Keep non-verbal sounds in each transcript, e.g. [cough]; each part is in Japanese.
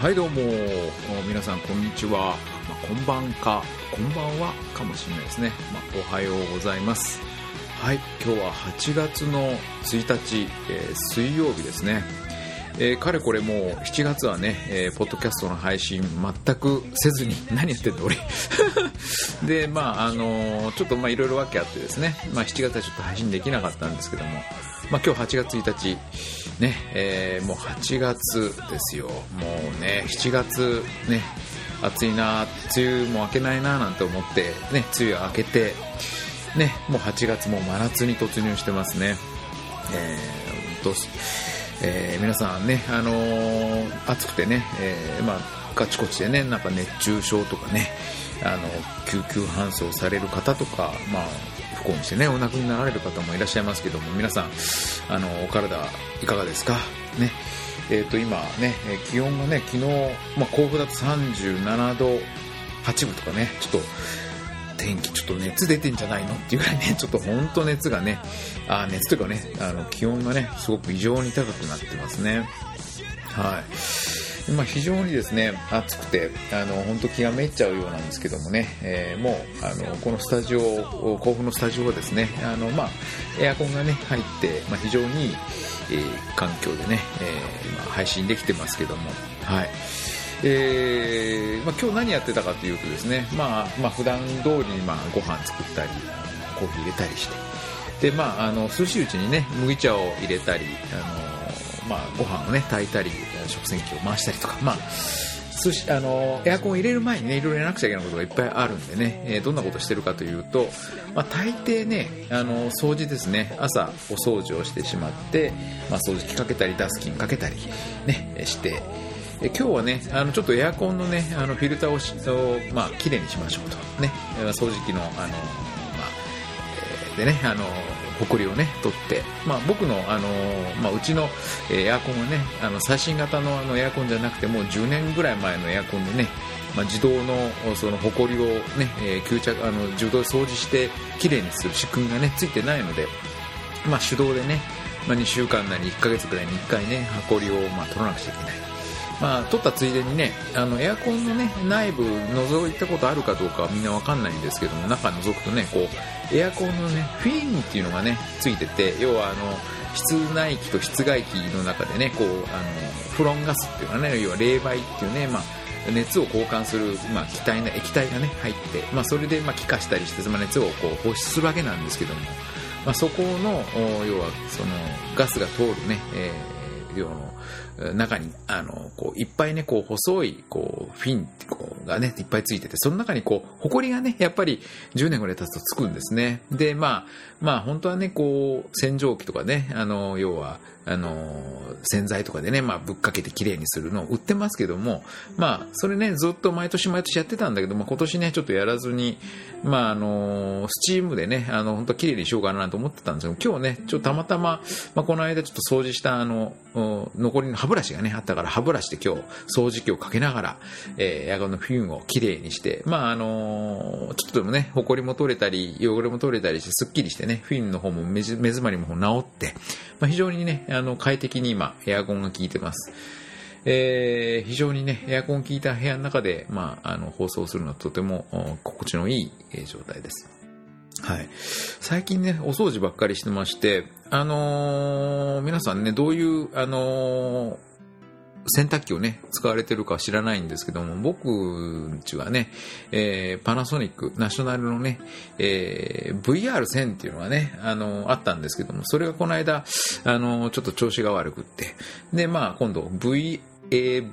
はいどうも。皆さんこんにちは、まあ、こんばんか。こんばんはかもしれないですね、まあ、おはようございます。はい今日は8月の1日、えー、水曜日ですね。えー、かれこれもう7月はね、えー、ポッドキャストの配信全くせずに [laughs] 何やってんだ俺。[laughs] でまああのー、ちょっとまあいろいろ訳あってですね、まあ、7月はちょっと配信できなかったんですけども、まあ、今日8月1日。ね、えー、もう8月ですよ。もうね7月ね暑いな梅雨も明けないななんて思ってね梅雨明けてねもう8月も真夏に突入してますね。えー、えー、皆さんね、あのー、暑くてね、えー、まあ、ガチコチでね、なんか熱中症とかね、あの、救急搬送される方とか、まあ、不幸にしてね、お亡くなりになられる方もいらっしゃいますけども、皆さん、あの、お体いかがですか？ね。えっ、と、今ね、気温がね、昨日、まあ、甲府だと37度8分とかね、ちょっと、天気ちょっと熱出てんじゃないのっていうぐらいね、ちょっと本当熱がね、あ熱というかね、あの気温がね、すごく異常に高くなってますね。はい。まあ、非常にですね、暑くて、あの、本当気がめっちゃうようなんですけどもね、えー、もう、あの、このスタジオ、甲府のスタジオはですね、あの、まあ、エアコンがね、入って、まあ、非常にいい、えー、環境でね、えー、まあ、配信できてますけども、はい。えーまあ、今日何やってたかというとですね、まあ、まあ普段通りにまあご飯作ったりコーヒー入れたりして。で、まあ、あの涼しいうちにね麦茶を入れたりあの、まあ、ご飯をね炊いたり食洗機を回したりとか、まあ寿司あのエアコンを入れる前にねいろいろやらなくちゃいけないことがいっぱいあるんでね、えー、どんなことしてるかというと、まあ、大抵ねあの掃除ですね。朝お掃除をしてしまって、まあ、掃除機かけたりダスキンかけたり、ね、してえ今日はねあのちょっとエアコンのねあのフィルターをしとまあ綺麗にしましょうと。ね。掃除機のあのまあ、えー、でねあの埃をね取って、まあ、僕の、あのまあ、うちのエアコンはねあの最新型のあのエアコンじゃなくてもう10年ぐらい前のエアコンでね、まあ、自動のその埃をね、えー、吸着あの自動で掃除してきれいにする仕組みがねついてないので、まあ、手動でね、まあ、2週間なり1ヶ月ぐらいに1回ね埃をまあ取らなくちゃいけない。まあ、撮ったついでにねあのエアコンの、ね、内部覗いたことあるかどうかはみんなわかんないんですけども中覗くとねこうエアコンの、ね、フィンっていうのがねついてて要はあの室内機と室外機の中でねこうあのフロンガスっていうかね要は冷媒っていうね、まあ、熱を交換する、まあ、気体な液体がね入って、まあ、それで、まあ、気化したりして、まあ、熱をこう放出するわけなんですけども、まあ、そこの要はそのガスが通るね、えー、要の中に、あの、こう、いっぱいね、こう、細い、こう、フィンこうがね、いっぱいついてて、その中にこう、埃がね、やっぱり10年ぐらい経つとつくんですね。で、まあ、まあ、本当はね、こう、洗浄機とかね、あの、要は、あの、洗剤とかでね、まあ、ぶっかけて綺麗にするのを売ってますけども、まあ、それね、ずっと毎年毎年やってたんだけども、今年ね、ちょっとやらずに、まあ、あの、スチームでね、あの、本当綺麗にしようかなと思ってたんですけど、今日ね、ちょっとたまたま、まあ、この間ちょっと掃除した、あの、残りの歯ブラシがね、あったから歯ブラシで今日、掃除機をかけながら、えー、エアコンのフィンを綺麗にして、まあ、あの、ちょっとでもね、埃も取れたり、汚れも取れたりして、すっきりしてね、フィンの方も目詰まりも治って、まあ、非常にね、あの、快適に今、エアコンが効いてます。えー、非常にね、エアコン効いた部屋の中で、まあ、あの、放送するのはとても心地のいい状態です。はい。最近ね、お掃除ばっかりしてまして、あのー、皆さんね、どういう、あのー洗濯機をね、使われてるか知らないんですけども、僕んちはね、えー、パナソニック、ナショナルのね、えー、VR1000 っていうのがね、あの、あったんですけども、それがこの間、あの、ちょっと調子が悪くって、で、まあ、今度、V、えー、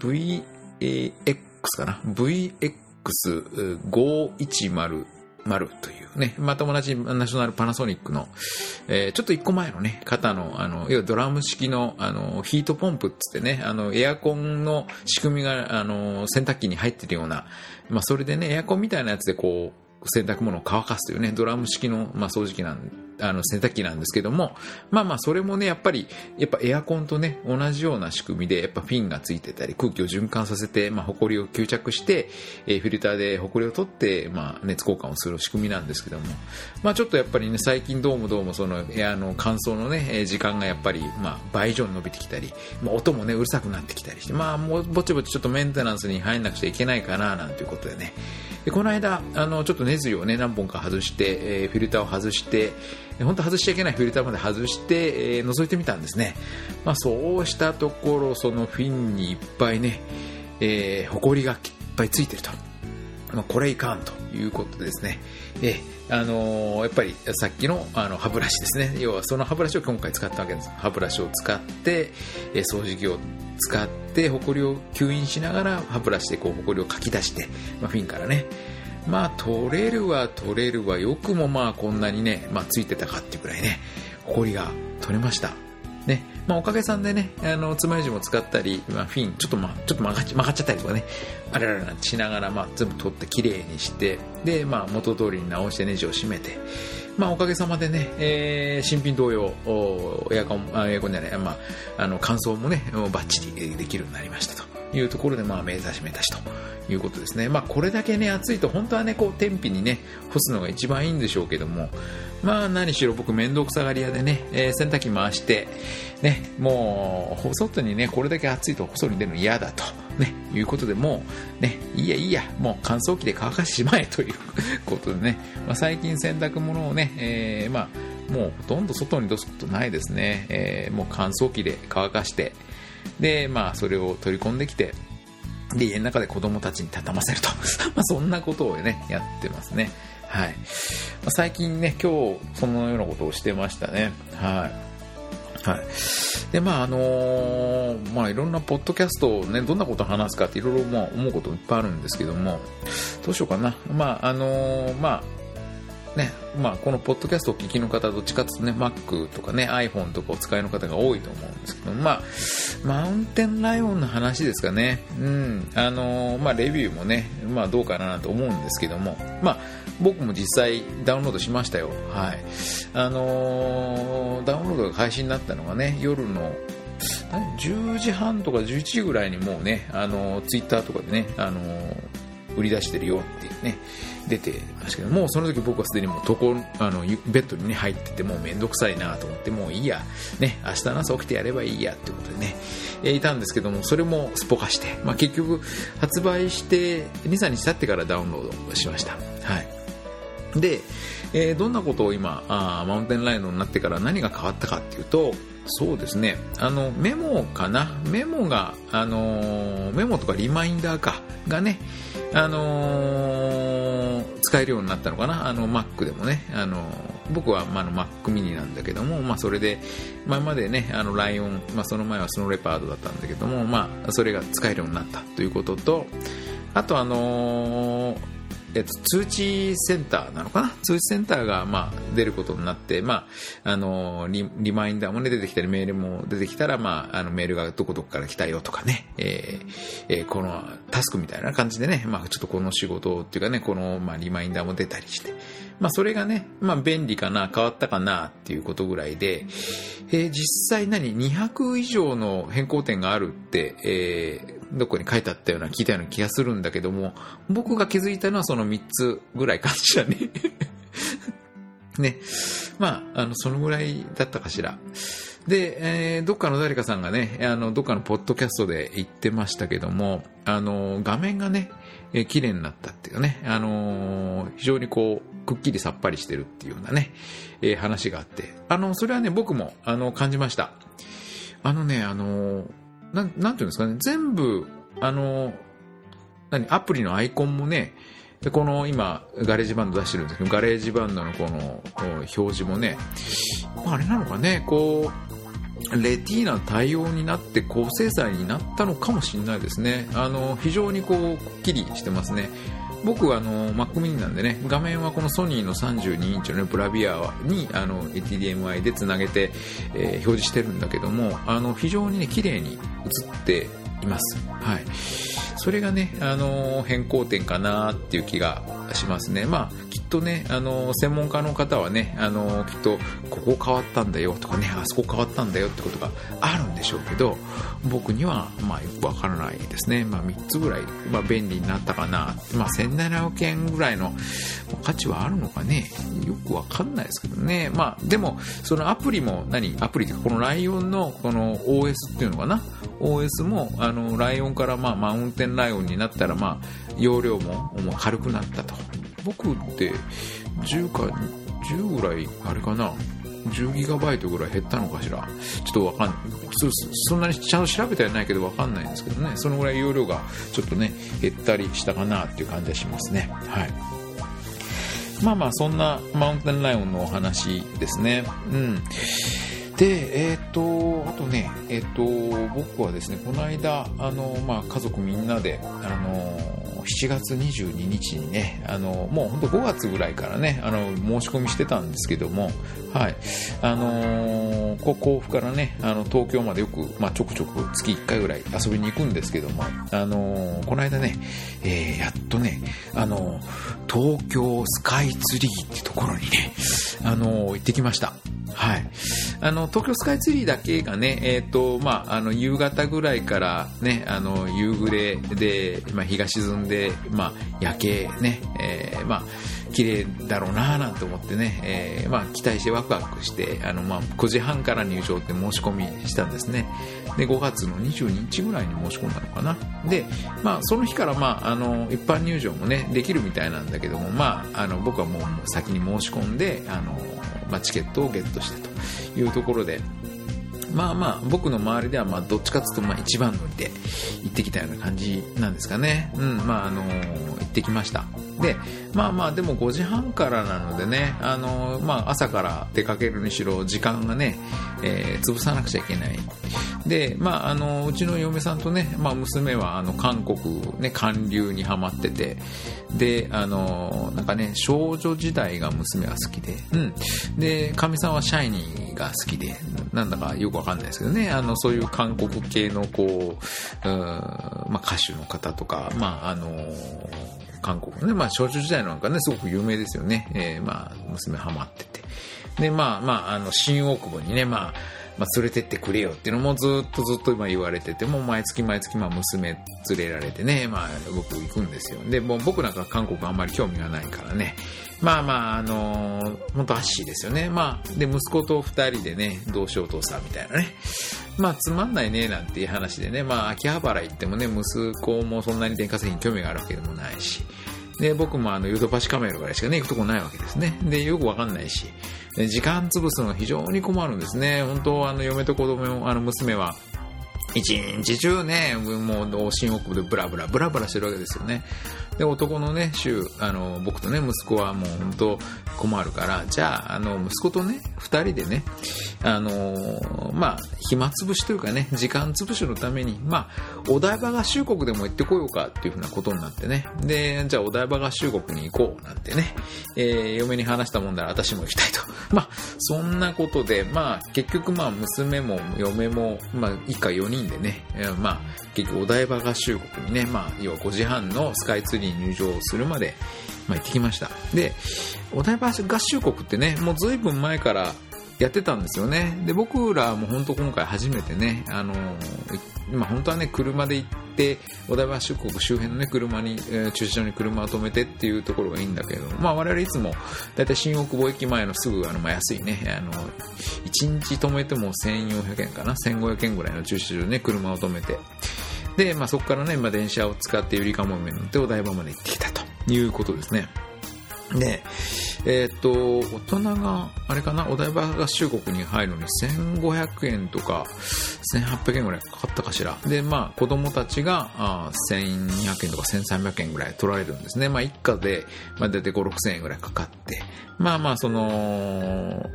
VX かな ?VX510 丸というね、また同じナショナルパナソニックの、えー、ちょっと一個前のね、肩の、あの、要はドラム式の、あの、ヒートポンプっつってね、あの、エアコンの仕組みが、あの、洗濯機に入ってるような、まあ、それでね、エアコンみたいなやつでこう、洗濯物を乾かすというね、ドラム式の、まあ、掃除機なんあの洗濯機なんですけども、まあまあそれもね、やっぱり、やっぱエアコンとね、同じような仕組みで、やっぱフィンがついてたり、空気を循環させて、まあ、埃を吸着して、えー、フィルターで埃を取って、まあ、熱交換をする仕組みなんですけども、まあちょっとやっぱりね、最近どうもどうもその、エアの乾燥のね、時間がやっぱり、まあ倍以上に伸びてきたり、まあ、音もね、うるさくなってきたりして、まあもうぼちぼちちょっとメンテナンスに入んなくちゃいけないかな、なんていうことでね、でこの間、あの、ちょっとネズリをね、何本か外して、えー、フィルターを外して、本当外しちゃいけないフィルターまで外して、えー、覗いてみたんですね。まあ、そうしたところ、そのフィンにいっぱいね、えー、埃がいっぱいついてると。まあ、これいかんということですね。えー、あのー、やっぱりさっきのあの歯ブラシですね。要はその歯ブラシを今回使ったわけです。歯ブラシを使って、え、掃除機を使って、埃を吸引しながら歯ブラシでこう埃をかき出して、まあ、フィンからね、まあ取れるは取れるはよくもまあこんなにね、まあ、ついてたかってくらいね、埃が取れました。ね、まあ、おかげさんでね、あの、つまようじも使ったり、まあ、フィン、ちょっとまあ、ちょっと曲がっちゃったりとかね、あれららしながら、まあ、全部取って綺麗にして、で、まあ、元通りに直してネジを締めて、まあ、おかげさまでね、えー、新品同様、エアコン、あエアコンじゃない、まあ、あの、乾燥もね、バッチリできるようになりましたというところで、まあ、目指し目指しということですね。まあ、これだけね、暑いと、本当はね、こう、天日にね、干すのが一番いいんでしょうけども、まあ、何しろ僕、面倒くさがり屋でね、えー、洗濯機回して、ね、もう、外にね、これだけ暑いと外に出るの嫌だと、ね、いうことでもう、ね、いいやいいや、もう乾燥機で乾かしてしまえということでね、まあ、最近洗濯物をね、えー、まあ、もうほとんど外に出すことないですね。えー、もう乾燥機で乾かして、で、まあ、それを取り込んできて、で、家の中で子供たちに畳ませると。[laughs] まあそんなことをね、やってますね。はい。まあ、最近ね、今日、そのようなことをしてましたね。はい。はい。で、まあ、あのー、まあ、いろんなポッドキャストをね、どんなことを話すかっていろいろ、まあ、思うこといっぱいあるんですけども、どうしようかな。まあ、あのー、まあ、ね、まあ、このポッドキャストをお聞きの方、どっちかというとね、Mac とかね、iPhone とかお使いの方が多いと思うんですけど、まあ、マウンテンライオンの話ですかね。うん。あのー、まあ、レビューもね、まあ、どうかなと思うんですけども、まあ、僕も実際ダウンロードしましたよ。はい。あのー、ダウンロードが開始になったのがね、夜の10時半とか11時ぐらいにもうね、あのー、ツイッターとかでね、あのー、売り出してるよってね、出てましたけど、もうその時僕はすでにもう床、あの、ベッドに、入ってて、もうめんどくさいなと思って、もういいや、ね、明日の朝起きてやればいいやってことでね、えいたんですけども、それもすっぽかして、まあ結局、発売して2、3日経ってからダウンロードしました。はい。で、えー、どんなことを今あ、マウンテンライドになってから何が変わったかっていうと、そうですね。あの、メモかな？メモが、あのー、メモとかリマインダーか、がね、あのー、使えるようになったのかな？あの、Mac でもね。あの、僕は、まあ、の、Mac mini なんだけども、まあ、それで、前までね、あの、ライオン、まあ、その前はスノーレパードだったんだけども、まあ、それが使えるようになったということと、あと、あのーえっと、通知センターなのかな？通知センターが、まあ、出ることになって、まあ、あのリ、リマインダーもね、出てきたり、メールも出てきたら、まあ、あの、メールがどこどこから来たよとかね、えー、えー、このタスクみたいな感じでね、まあ、ちょっとこの仕事っていうかね、この、まあ、リマインダーも出たりして、まあ、それがね、まあ、便利かな、変わったかな、っていうことぐらいで、えー、実際何、200以上の変更点があるって、えー、どこに書いてあったような聞いたような気がするんだけども、僕が気づいたのはその3つぐらいかしらね [laughs] ね。まあ、あの、そのぐらいだったかしら。で、えー、どっかの誰かさんがね、あの、どっかのポッドキャストで言ってましたけども、あの、画面がね、えー、綺麗になったっていうね、あのー、非常にこう、くっきりさっぱりしてるっていうようなね、えー、話があって、あの、それはね、僕も、あの、感じました。あのね、あのーなん、なんていうんですかね、全部、あの、何、アプリのアイコンもね、で、この今、 GarageBand 出してるんですけど、 GarageBand のこの表示もね、あれなのかね、こう、 Retina 対応になって高精細になったのかもしれないですね。あの、非常にこう、くっきりしてますね。僕はあの Mac mini なんでね、画面はこのソニーの32インチの、ね、ブラビアにあの HDMI でつなげて、えー、表示してるんだけども、あの非常にね、綺麗に映っています。はい。それがね、あの変更点かなっていう気がしますね。まあ、とねあの専門家の方はねあのきっとここ変わったんだよとかねあそこ変わったんだよってことがあるんでしょうけど僕にはまあよくわからないですね、まあ、3つぐらい、まあ、便利になったかな、まあ、1700円ぐらいの価値はあるのかね。よくわかんないですけどね。まあでもそのアプリも何アプリってこのライオンのこの OS っていうのかな。OS もあのライオンからまあマウンテンライオンになったらまあ容量も軽くなったと。僕って10か10ぐらいあれかな？10ギガバイトぐらい減ったのかしら？ちょっとわかんないそんなにちゃんと調べてはないけどわかんないんですけどね。そのぐらい容量がちょっとね減ったりしたかなっていう感じがしますね。はい。まあまあそんなマウンテンライオンのお話ですね。うん。で、えっ、ー、と、あとね、えっ、ー、と、僕はですね、この間、あの、まあ、家族みんなで、あの、7月22日にね、あの、もう本当5月ぐらいからね、あの、申し込みしてたんですけども、はい、あのこ甲府からね、あの、東京までよく、まあ、ちょくちょく月1回ぐらい遊びに行くんですけども、あのこの間ね、えー、やっとね、あの東京スカイツリーってところにね、あの行ってきました。はい。あの、東京スカイツリーだけがね、えっ、ー、と、まあ、あの、夕方ぐらいからね、あの、夕暮れで、まあ、日が沈んで、まあ、夜景ね、えー、まあ、綺麗だろうななんて思ってね、えー、まあ、期待してワクワクして、あの、まあ、9時半から入場って申し込みしたんですね。で、5月の22日ぐらいに申し込んだのかな。で、まあ、その日から、まあ、あの、一般入場もね、できるみたいなんだけども、まあ、あの、僕はもう先に申し込んで、あの、まあ、チケットをゲットしてというところで、まあまあ、僕の周りでは、まあ、どっちかっていうと、まあ、一番乗りで行ってきたような感じなんですかね。うん、まあ、あのー、行ってきました。で、まあまあ、でも5時半からなのでね、あのー、まあ、朝から出かけるにしろ、時間がね、えー、潰さなくちゃいけない。で、まあ、あのー、うちの嫁さんとね、まあ、娘は、あの、韓国、ね、韓流にハマってて、で、あの、なんかね、少女時代が娘が好きで、うん。で、かみさんはシャイニーが好きで、なんだかよくわかんないですけどね、あの、そういう韓国系の、こう、うんまあ、歌手の方とか、まあ、あの、韓国のね、まあ、少女時代なんかね、すごく有名ですよね。えー、まあ、娘ハマってて。で、まあ、まあ、あの、新大久保にね、まあ、まあ、連れてってくれよっていうのもずっとずっと今言われてて、もう毎月毎月まあ娘連れられてね、まあ僕行くんですよ。で、もう僕なんか韓国あんまり興味がないからね、まあまあ、あのー、本当アッシーですよね。まあ、で、息子と二人でね、どうしようお父さんみたいなね。まあ、つまんないね、なんていう話でね、まあ、秋葉原行ってもね、息子もそんなに電化製品興味があるわけでもないし、で、僕もあの、ヨドバシカメラぐらいしかね、行くとこないわけですね。で、よくわかんないし、時間潰すのが非常に困るんですね。本当、あの、嫁と子供、あの、娘は、一日中ね、もう、新大久保でブラブラ、ブラブラしてるわけですよね。で、男のね、週、あの、僕とね、息子はもう本当困るから、じゃあ、あの、息子とね、二人でね、あの、まあ、暇つぶしというかね、時間つぶしのために、まあ、お台場合衆国でも行ってこようかっていうふうなことになってね、で、じゃあお台場合衆国に行こうなんてね、えー、嫁に話したもんだら私も行きたいと。[laughs] まあ、そんなことで、まあ、結局まあ、娘も嫁も、まあ、一家4人でね、まあ、結局お台場合衆国にね、まあ、要は5時半のスカイツリーに入場するまで、まあ、行ってきました。で、お台場合衆国ってね、もう随分前からやってたんですよね。で、僕らも本当今回初めてね、あの、今本当はね、車で行って、お台場出国周辺のね、車に、えー、駐車場に車を止めてっていうところがいいんだけど、まあ我々いつも、だいたい新大久保駅前のすぐ、あの、まあ、安いね、あの、1日止めても1400円かな、1500円ぐらいの駐車場にね、車を止めて、で、まあそこからね、まあ電車を使ってゆりかもめに乗ってお台場まで行ってきたということですね。で、えっ、と、大人が、あれかな、お台場合衆国に入るのに1500円とか、1800円ぐらいかかったかしら。で、まあ、子供たちが、1200円とか1300円ぐらい取られるんですね。まあ、一家で、まあ、大体5、6000円ぐらいかかって。まあまあ、その、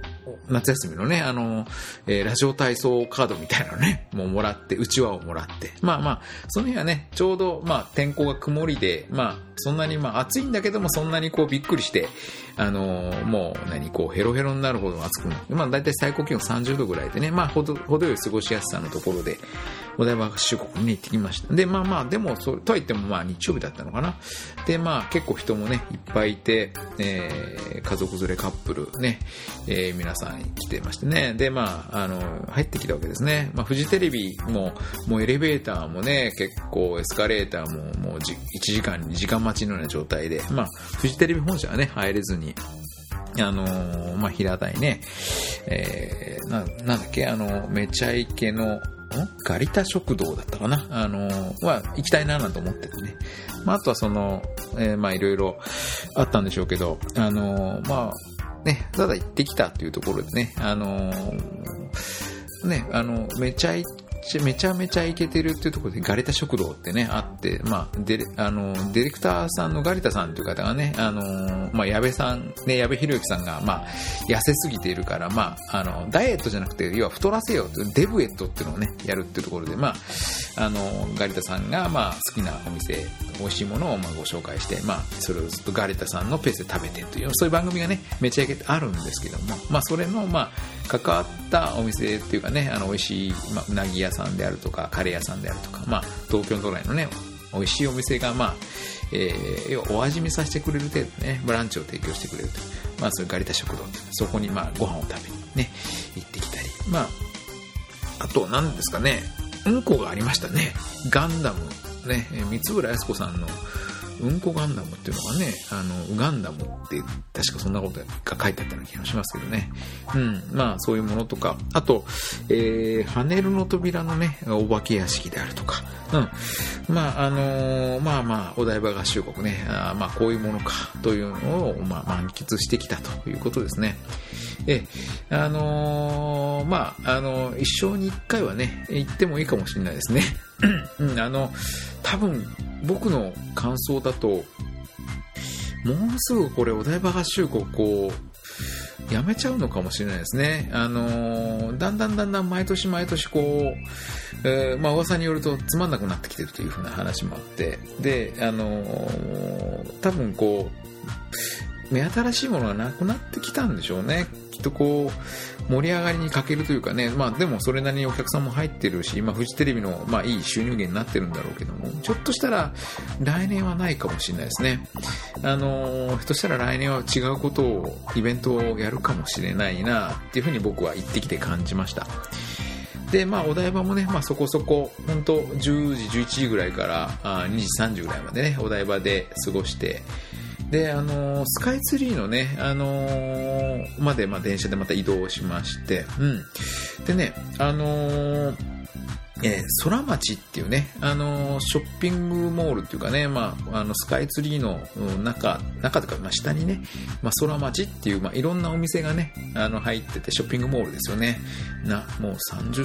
夏休みのね、あの、えー、ラジオ体操カードみたいなのね、もうもらって、うちわをもらって。まあまあ、その日はね、ちょうど、まあ、天候が曇りで、まあ、そんなに、まあ、暑いんだけども、そんなにこう、びっくりして、あのー、もう、何、こう、ヘロヘロになるほど暑くなって、まあ、だいたい最高気温30度ぐらいでね、まあ、ほど、程よい過ごしやすさのところで、お台場合宿国に行ってきました。で、まあまあ、でも、そうとは言っても、まあ、日曜日だったのかな。で、まあ、結構人もね、いっぱいいて、えー、家族連れカップルね、えー、皆さん来てましてね。で、まあ、あの、入ってきたわけですね。まあ、フジテレビも、もうエレベーターもね、結構エスカレーターも、もう1時間、2時間待ちのような状態で、まあ、フジテレビ本社はね、入れずに、あのー、まあ、平台ね、えー、な、なんだっけ、あの、めちゃイケの、ガリタ食堂だったかな。あのー、は、行きたいななんて思っててね。まあ、あとはその、えー、まあ、いろいろあったんでしょうけど、あのー、まあ、ね、ただ行ってきたっていうところでね、あの、ね、あの、めちゃイちゃめちゃめちゃイケてるっていうところでガリタ食堂ってね、あって、まあ、デあの、ディレクターさんのガリタさんという方がね、あの、まあ、矢部さん、ね、矢部博之さんが、まあ、痩せすぎているから、まあ、あの、ダイエットじゃなくて、要は太らせようデブエットっていうのをね、やるっていうところで、まあ、あの、ガリタさんが、まあ、好きなお店、美味しいものをまあご紹介して、まあ、それをずっとガリタさんのペースで食べてという、そういう番組がね、めちゃイケてあるんですけども、まあ、それの、まあ、関わったお店っていうかね、あの、美味しい、まあ、うなぎ屋さんであるとか、カレー屋さんであるとか、まあ、東京都内のね、美味しいお店が、まあ、えー、要はお味見させてくれる程度ね、ブランチを提供してくれると。まあ、そういうガリタ食堂そこに、まあ、ご飯を食べにね、行ってきたり。まあ、あと、何ですかね、うんこがありましたね。ガンダム。ね、三浦靖子さんの、うんこガンダムっていうのがね、あの、ガンダムって確かそんなことが書いてあったような気がしますけどね。うん、まあそういうものとか、あと、えー、ハネルの扉のね、お化け屋敷であるとか、うん。まああのー、まあまあ、お台場合衆国ね、あまあこういうものかというのを、まあ満喫してきたということですね。え、あのー、まあ、あの一生に一回はね、行ってもいいかもしれないですね。うん、あの、多分、僕の感想だと、もうすぐこれお台場合衆国こう、やめちゃうのかもしれないですね。あのー、だんだんだんだん毎年毎年こう、えー、まあ噂によるとつまんなくなってきてるというふうな話もあって、で、あのー、多分こう、目新しいものがなくなってきたんでしょうね。きっとこう、盛り上がりに欠けるというかね、まあでもそれなりにお客さんも入ってるし、まあフジテレビの、まあいい収入源になってるんだろうけども、ちょっとしたら来年はないかもしれないですね。あのー、ひょっとしたら来年は違うことを、イベントをやるかもしれないな、っていうふうに僕は行ってきて感じました。で、まあ、お台場もね、まあ、そこそこ、本当10時、11時ぐらいから、あ2時、3時ぐらいまでね、お台場で過ごして、で、あのー、スカイツリーのね、あのー、まで、まあ、電車でまた移動しまして、うん。でね、あのー、えー、空町っていうね、あのー、ショッピングモールっていうかね、まあ、あの、スカイツリーの中、中とか、まあ、下にね、まあ、空町っていう、まあ、いろんなお店がね、あの、入ってて、ショッピングモールですよね。な、もう30、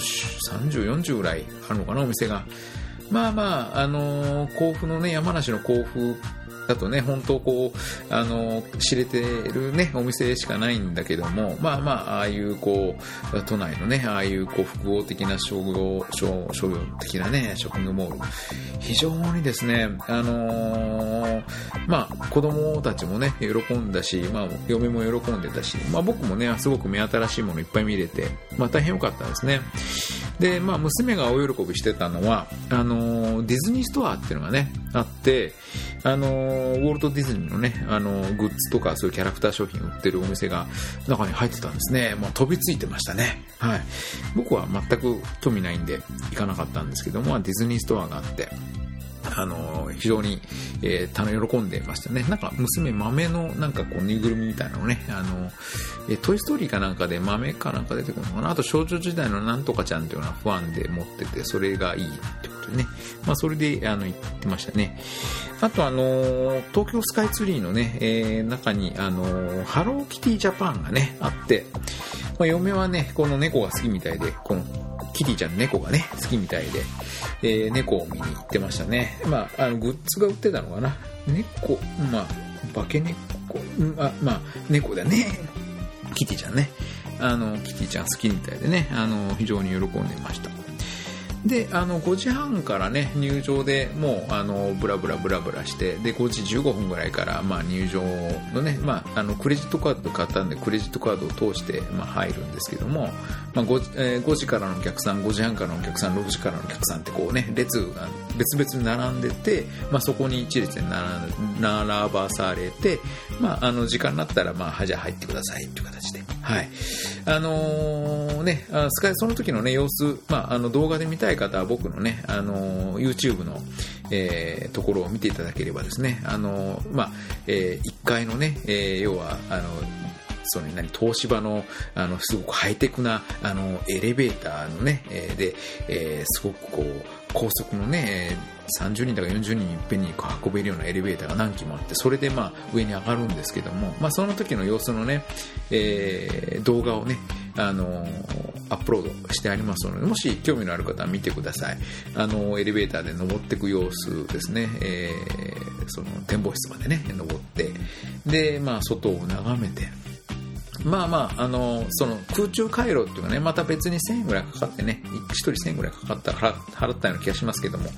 30、40ぐらいあるのかな、お店が。まあまあ、あのー、甲府のね、山梨の甲府だとね、本当こう、あの、知れてるね、お店しかないんだけども、まあまあ、ああいうこう、都内のね、ああいうこう、複合的な商業、商商業的なね、ショッピングモール、非常にですね、あのー、まあ、子供たちもね、喜んだし、まあ、嫁も喜んでたし、まあ僕もね、すごく目新しいものいっぱい見れて、まあ大変良かったですね。で、まあ娘が大喜びしてたのは、あの、ディズニーストアっていうのがね、あって、あのウォルト・ディズニーのね、あのグッズとかそういうキャラクター商品売ってるお店が中に入ってたんですね。もう飛びついてましたね。はい。僕は全く興味ないんで行かなかったんですけども、ディズニーストアがあって、あの、非常に、えー、喜んでましたね。なんか、娘豆の、なんかこう、ぬいぐるみみたいなのね、あの、えー、トイストーリーかなんかで豆かなんか出てくるのかな。あと、少女時代のなんとかちゃんっていうのはファンで持ってて、それがいいってことでね。まあ、それで、あの、言ってましたね。あと、あの、東京スカイツリーのね、えー、中に、あの、ハローキティジャパンがね、あって、まあ、嫁はね、この猫が好きみたいで、このキティちゃんの猫がね、好きみたいで、えー、猫を見に行ってましたね。まあ、あの、グッズが売ってたのかな。猫、まあ、化け猫、あまあ、猫だね。キティちゃんね。あの、キティちゃん好きみたいでね、あの、非常に喜んでました。であの5時半からね入場でもうあのブラブラブラブラしてで5時15分ぐらいから、まあ、入場のね、まあ、あのクレジットカード買ったんでクレジットカードを通して、まあ、入るんですけども、まあ 5, えー、5時からのお客さん5時半からのお客さん6時からのお客さんってこうね列が別々に並んでて、まあ、そこに一列で並ばされて、まあ、あの時間になったら、まあ、じゃあ入ってくださいっていう形で。はいあのー、ね、スカイその時の、ね、様子、まあ、あの動画で見たい方は僕のね、あの、YouTube の、えー、ところを見ていただければですね、あの、まあえー、1階のね、えー、要はあのその何東芝のあのすごくハイテクなあのエレベーターのね、えー、で、えー、すごくこう高速のね30人とか40人いっぺんに運べるようなエレベーターが何機もあってそれでまあ上に上がるんですけども、まあ、その時の様子のね、えー、動画をねあのアップロードしてありますのでもし興味のある方は見てください。あのエレベーターで登っていく様子ですね、えー、その展望室までね登って。で、まあ、外を眺めて。まあまあ、あのその空中回路っていうのはね、また別に1000円ぐらいかかってね、1人1000円ぐらいかかった払払ったような気がしますけども、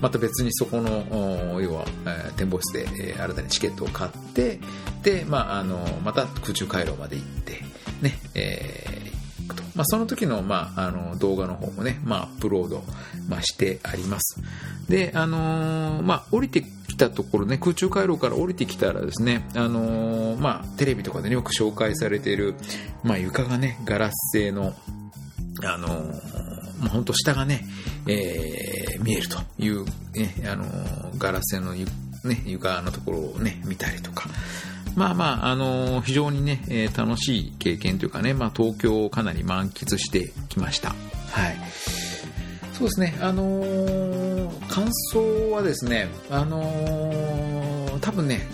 また別にそこの、要は、えー、展望室で、えー、新たにチケットを買って、で、まあ、あのまた空中回廊まで行って、ね、えー、まあ、その時の、まあ、あの動画の方もね、まあ、アップロード、まあ、してあります。で、あのー、まあ、降りて来たところね、空中回廊から降りてきたらですね、あのー、まあ、テレビとかでね、よく紹介されている、まあ、床がね、ガラス製の、あのー、本当下がね、えー、見えるという、ね、あの、ガラス製のね、床のところをね、見たりとか、まあまあ、あのー、非常にね、えー、楽しい経験というかね、まあ、東京をかなり満喫してきました。はい。そうですね、あのー、感想はですね、あのー、多分ね、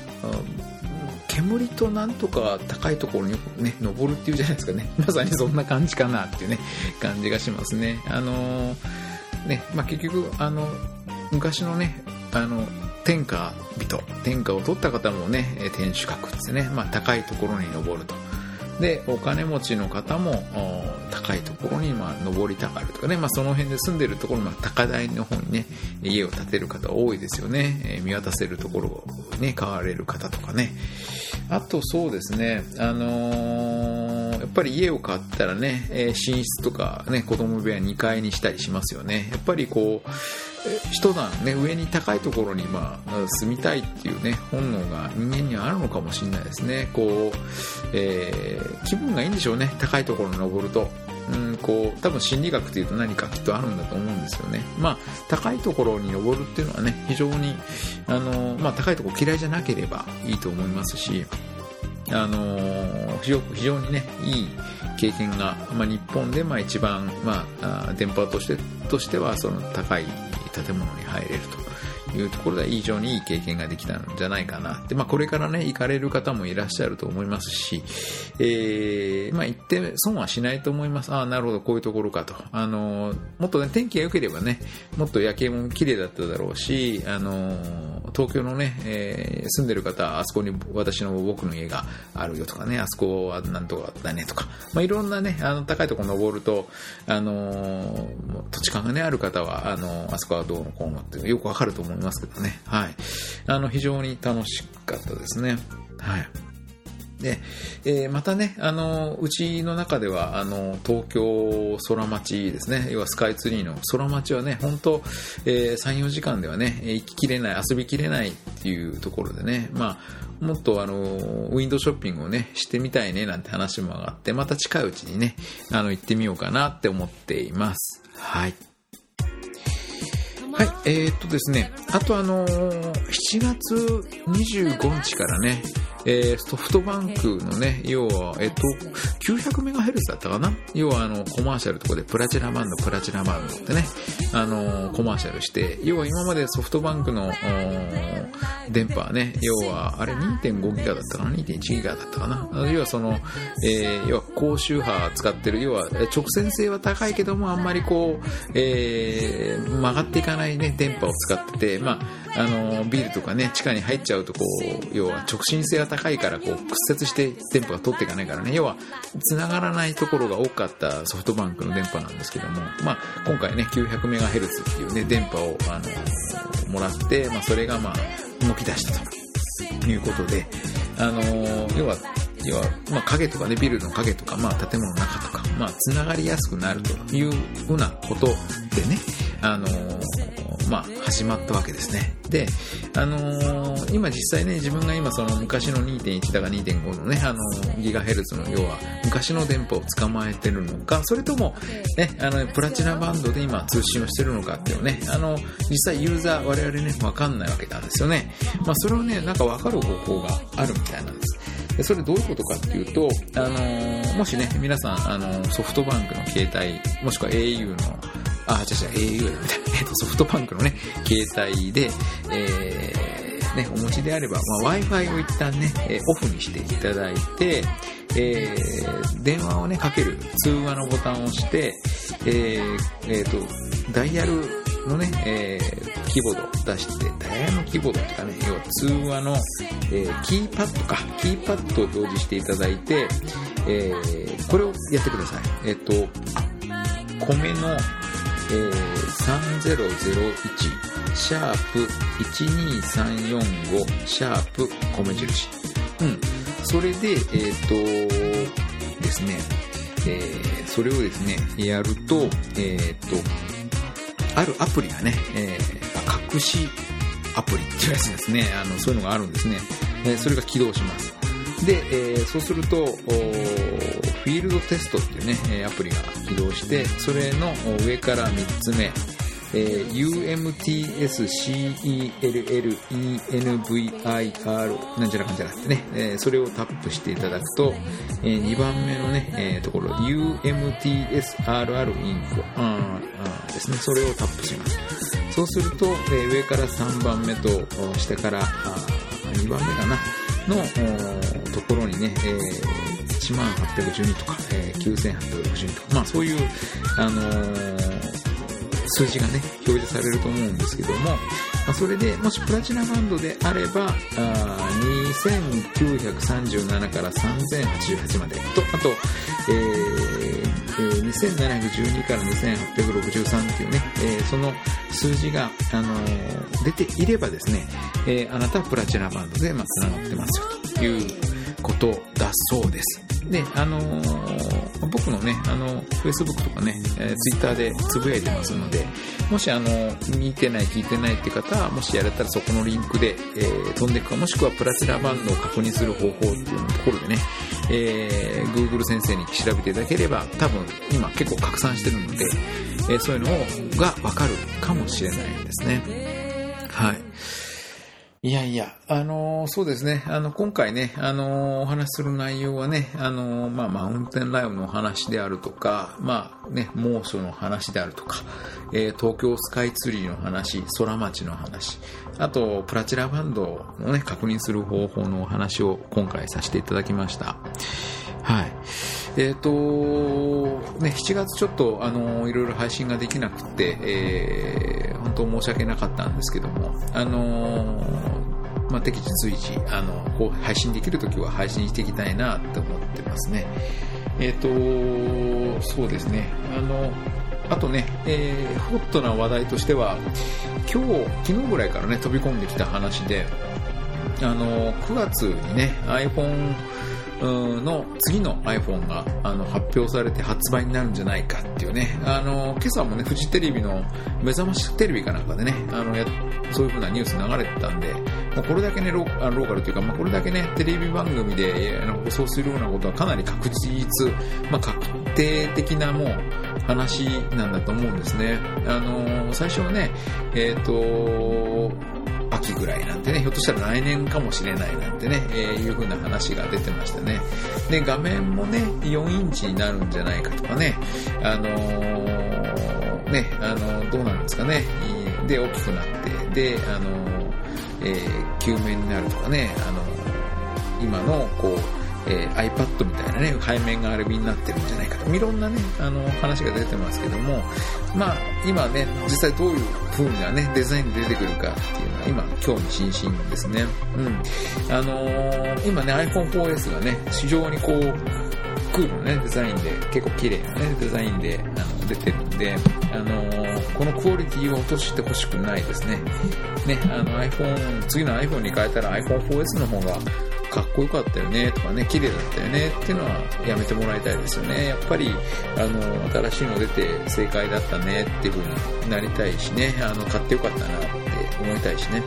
煙となんとか高いところにね、登るっていうじゃないですかね。[laughs] まさにそんな感じかなっていうね、感じがしますね。あのー、ね、まあ、結局、あの、昔のね、あの、天下人、天下を取った方もね、天守閣ですね、まあ、高いところに登ると。でお金持ちの方も高いところにまあ登りたがるとかね、まあ、その辺で住んでるところ、まあ、高台の方にね家を建てる方多いですよね、えー、見渡せるところをね買われる方とかね。あとそうですねあのー、やっぱり家を買ったらね、寝室とかね子供部屋2階にしたりしますよね。やっぱりこう一段ね上に高いところにまあ住みたいっていうね本能が人間にはあるのかもしれないですね。こう、えー、気分がいいんでしょうね。高いところに登ると。うんこう多分心理学というと何かきっとあるんだと思うんですよね。まあ高いところに登るっていうのはね非常にあの、まあ、高いところ嫌いじゃなければいいと思いますしあの非常にねいい経験が、まあ、日本でまあ一番、まあ、電波としてとしてはその高い建物に入れると。いうところで非常にいい経験ができたんじゃないかなで、まあ、これからね、行かれる方もいらっしゃると思いますし、えー、まあ、行って損はしないと思います。ああ、なるほど、こういうところかと。あの、もっとね、天気が良ければね、もっと夜景も綺麗だっただろうし、あの、東京のね、えー、住んでる方、あそこに私の僕の家があるよとかね、あそこはなんとかだねとか、まあ、いろんなね、あの、高いところ登ると、あの、土地勘がね、ある方は、あの、あそこはどうのこうのってよくわかると思いますけどね、はい。あの、非常に楽しかったですね。はい。で、えー、またね、あの、うちの中では、あの、東京空町ですね、要はスカイツリーの空町はね、本当、えー、3、4時間ではね、行ききれない、遊びきれないっていうところでね、まあ、もっとあの、ウィンドショッピングをね、してみたいね、なんて話も上がって、また近いうちにね、あの、行ってみようかなって思っています。はい。はい、えー、っとですね、あとあのー、7月25日からね、えー、ソフトバンクのね、要は、えっと、900MHz だったかな？要はあの、コマーシャルとかでプラチナバンド、プラチナバンドってね、あの、コマーシャルして、要は今までソフトバンクの、電波はね、要は、あれ2.5ギガだったかな ?2.1 ギガだったかな？要はその、えー、要は高周波使ってる、要は直線性は高いけども、あんまりこう、えー、曲がっていかないね、電波を使ってて、まあ、あの、ビルとかね、地下に入っちゃうとこう、要は直進性は高いからこう屈折して電波が取っていかないからね。要は繋がらないところが多かったソフトバンクの電波なんですけども、まあ、今回ね 900MHz っていうね電波をあのもらって、まあ、それがまあ動き出したということであの要は要は、まあ、影とかね、ビルの影とか、まあ、建物の中とか、まあ、つながりやすくなるというふうなことでね、あのまあ、始まったわけですね。で、あのー、今実際ね、自分が今その昔の2.1だか2.5のね、あのー、ギガヘルツの要は昔の電波を捕まえてるのか、それとも、ね、あの、プラチナバンドで今通信をしてるのかっていうのね、あの、実際ユーザー我々ね、わかんないわけなんですよね。まあ、それをね、なんかわかる方法があるみたいなんです。それどういうことかっていうと、あのー、もしね、皆さん、あのソフトバンクの携帯、もしくは au のあ、違う違う、au だみたいな、えっと、ソフトバンクのね、携帯で、えー、ね、お持ちであれば、まあ、Wi-Fi を一旦ね、えー、オフにしていただいて、えー、電話をね、かける通話のボタンを押して、えー、えー、と、ダイヤルのね、えー、キーボードを出して、ダイヤルのキーボードっていうかね、要は通話の、えー、キーパッドか、キーパッドを表示していただいて、えー、これをやってください。えっ、と、米のえー、3001シャープ12345シャープ米印。うん。それで、えっ、ー、とですね、えー、それをですね、やると、えっ、ー、と、あるアプリがね、えー、隠しアプリっていうやつですね。あの、そういうのがあるんですね。え、それが起動します。で、えー、そうすると、フィールドテストっていうね、アプリが起動して、それの上から3つ目、えー、UMTSCELLENVIR なんじゃらかんじゃなくてね、えー、それをタップしていただくと、えー、2番目のね、えー、ところ UMTSRR インフォですね、それをタップします。そうすると、えー、上から3番目と下から2番目かな、のところにね、えー1万812とか、えー、9862とか、まあそういう、あのー、数字がね、表示されると思うんですけども、ま、それで、もしプラチナバンドであれば、あ2937から3088まで。と、あと、えー、2712から2863っていうね、えー、その数字が、あのー、出ていればですね、えー、あなたはプラチナバンドで、まあ、繋がってますよということだそうです。で、あのー、僕のね、あの、Facebook とかね、えー、Twitter でつぶやいてますので、もしあの、見てない、聞いてないって方は、もしやれたらそこのリンクで、えー、飛んでいくか、もしくはプラチナバンドを確認する方法っていうところでね、えー、Google 先生に調べていただければ、多分今結構拡散してるので、え、そういうのがわかるかもしれないですね。はい。いやいや、あのー、そうですね。あの、今回ね、あのー、お話しする内容はね、あのー、まあ、マウンテンライブの話であるとか、まあ、ね、猛暑の話であるとか、え東京スカイツリーの話、空町の話、あと、プラチナバンドのね、確認する方法のお話を今回させていただきました。はい。えっ、ー、と、ね、7月ちょっと、あの、いろいろ配信ができなくて、えー、本当申し訳なかったんですけども、あのまあ、適時随時、あの、こう配信できるときは配信していきたいなって思ってますね。えっ、ー、と、そうですね、あの、あとね、えー、ホットな話題としては、今日、昨日ぐらいからね、飛び込んできた話で、あの、9月にね、iPhone の次の iPhone があの発表されて発売になるんじゃないかっていうね、あの今朝もね、フジテレビの目覚ましテレビかなんかでね、あのやそういう風なニュース流れてたんで、まあ、これだけねロ、ローカルというか、まあ、これだけね、テレビ番組で放送するようなことはかなり確実、まあ、確定的なもう話なんだと思うんですね。あの最初はね、えっ、ー、と、秋ぐらいなんてね、ひょっとしたら来年かもしれないなんてね、えー、いう風な話が出てましたね。で、画面もね、4インチになるんじゃないかとかね、あのー、ね、あのー、どうなんですかね、で、大きくなって、で、あのー、えー、球面になるとかね、あの、今の、こう、えー、iPad みたいなね、背面がアルミになってるんじゃないかと。いろんなね、あの、話が出てますけども、まあ、今ね、実際どういう風なね、デザインで出てくるかっていうのは、今、興味津々ですね。うん。あのー、今ね、iPhone4S がね、非常にこう、クールなね、デザインで、結構綺麗なね、デザインで、あの、出てるんで、あのー、このクオリティを落としてほしくないですね。ね、あの iPhone、次の iPhone に変えたら iPhone4S の方がかっこよかったよねとかね、綺麗だったよねっていうのはやめてもらいたいですよね。やっぱり、あの、新しいの出て正解だったねっていう風になりたいしね、あの、買ってよかったなって思いたいしね。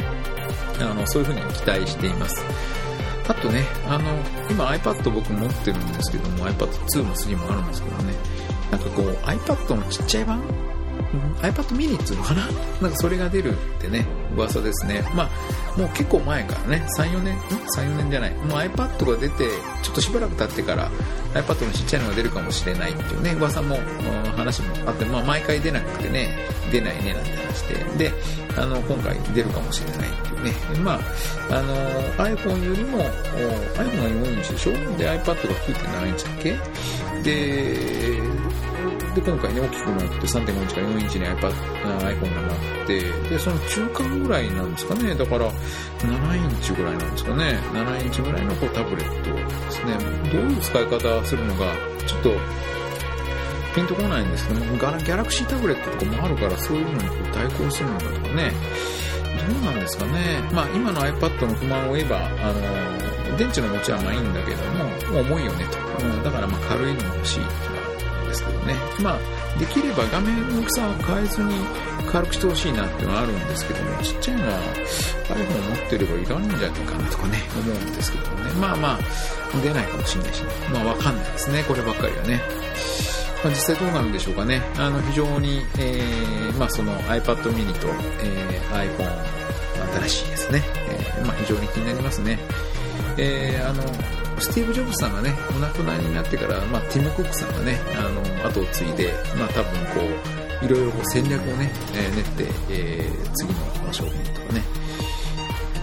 あの、そういう風に期待しています。あとね、あの、今 iPad 僕持ってるんですけども、iPad 2も3もあるんですけどね、なんかこう iPad のちっちゃい版 iPad mini っていうのかな？なんかそれが出るってね、噂ですね。まあ、もう結構前からね、3、4年、?3、4年じゃない。もう iPad が出て、ちょっとしばらく経ってから iPad のちっちゃいのが出るかもしれないっていうね、噂も、話もあって、まあ毎回出なくてね、出ないねなんて話して、で、あの、今回出るかもしれないっていうね。まあ、あの、iPhone よりも、iPhone が4インチでしょ？で、iPad が9.7インチだっけ？で、で、今回ね、大きくなって3.5インチか4インチに iPad、iPhone がなって、で、その中間ぐらいなんですかね。だから、7インチぐらいなんですかね。7インチぐらいのこうタブレットですね。どういう使い方するのか、ちょっと、ピンとこないんですけども、ギャラクシータブレットとかもあるから、そういうのにこう対抗するのかとかね。どうなんですかね。まあ、今の iPad の不満を言えば、あの、電池の持ちはまあいんだけども、重いよねと。うん、だからまあ軽いのも欲しいね。まあ、できれば画面の大きさは変えずに軽くしてほしいなっていうのはあるんですけども、ちっちゃいのは iPhone 持ってればいらないんじゃないかなとかね、思うんですけどもね。まあまあ、出ないかもしれないしね。まあわかんないですね、こればっかりはね。まあ、実際どうなるんでしょうかね。あの、非常に、えー、まあその iPad mini と、えー、iPhone 新しいですね。えー、まあ非常に気になりますね。えー、あの、スティーブ・ジョブズさんがね、お亡くなりになってから、まあ、ティム・クックさんがね、あの、後を継いで、まあ、多分こう、いろいろこう戦略をね、えー、練って、えー、次の商品とかね。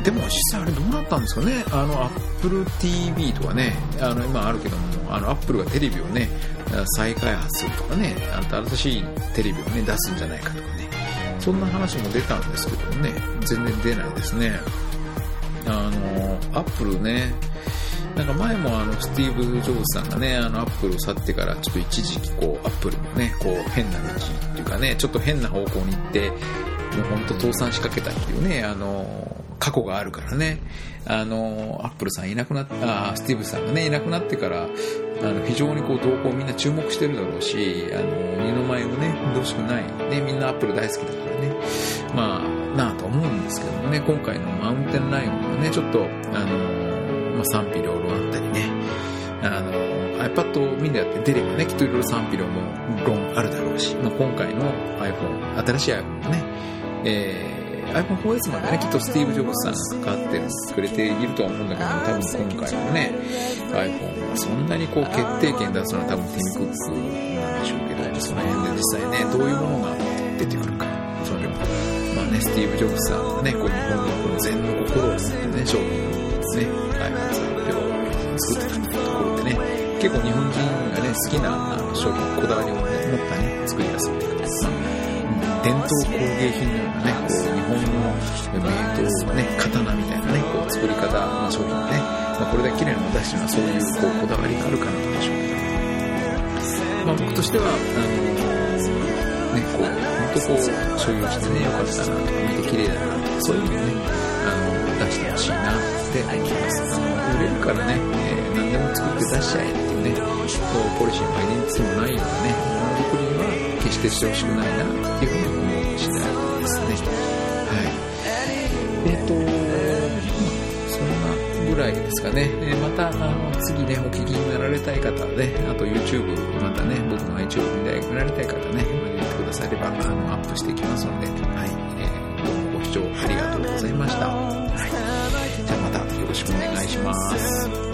でも実際あれどうなったんですかね？あの、Apple TV とかね、あの、今あるけども、あの、Apple がテレビをね、再開発するとかね、あと新しいテレビをね、出すんじゃないかとかね。そんな話も出たんですけどもね、全然出ないですね。あの、Apple ね、なんか前もあの、スティーブ・ジョブズさんがね、あの、 Apple を去ってから、ちょっと一時期こう、 Apple もね、こう、変な道っていうかね、ちょっと変な方向に行って、もうほんと倒産しかけたっていうね、あの、過去があるからね、あの、 Apple さんいなくなった、あスティーブさんがね、いなくなってから、あの、非常にこう、動向みんな注目してるだろうし、あの、二の舞をね、どうしくない。ね、みんなアップル大好きだからね。まあ、なあと思うんですけどもね、今回のマウンテンライオンはね、ちょっと、あの、まあ、賛否両論あったりね、あの、iPad mini だって出ればね、きっといろいろ賛否両論あるだろうし、まあ、今回の iPhone、新しい iPhone もね、えー、iPhone4S までね、きっとスティーブ・ジョブズさんが関わってくれているとは思うんだけど、多分今回のね、iPhone はそんなにこう決定権出すのは多分ティム・クックなんでしょうけど、その辺で実際ね、どういうものが出てくるか、それを、まあね、スティーブ・ジョブズさんがね、こう日本のこの全の心を持ってね、商品ですね、開発を作ってたところでね、結構日本人がね、好きな商品、こだわりを、ね、持ったね、作りやすいというか、まあ、伝統工芸品のようなね、こう、日本の名刀、ね、刀みたいなね、こう、作り方、まあ、商品ね、まあ、これだけ綺麗なの出してるのはそういう、こう、こだわりがあるかなんでしょう、まあ、僕としては、あの、ね、こう、本当こう、所有してね、よかったなとか、見て綺麗だなとか、そういうのをね、あの、出してほしいなって思います。あの、売れるからね、えー、何でも作って出しちゃえっていうね、こう、ポリシーもアイデンティティもないようなね、ものづくりには決してしてほしくないなっていうふうに思う次第ですね。はい。えっ、ー、と、そんなぐらいですかね。え、また、あの、次ね、お聞きになられたい方はね、あと YouTube、またね、僕の YouTube 見られたい方ね、だされば、あの、アップしていきますので、はい。えー、どうもご視聴ありがとうございました。はい。じゃあまたよろしくお願いします。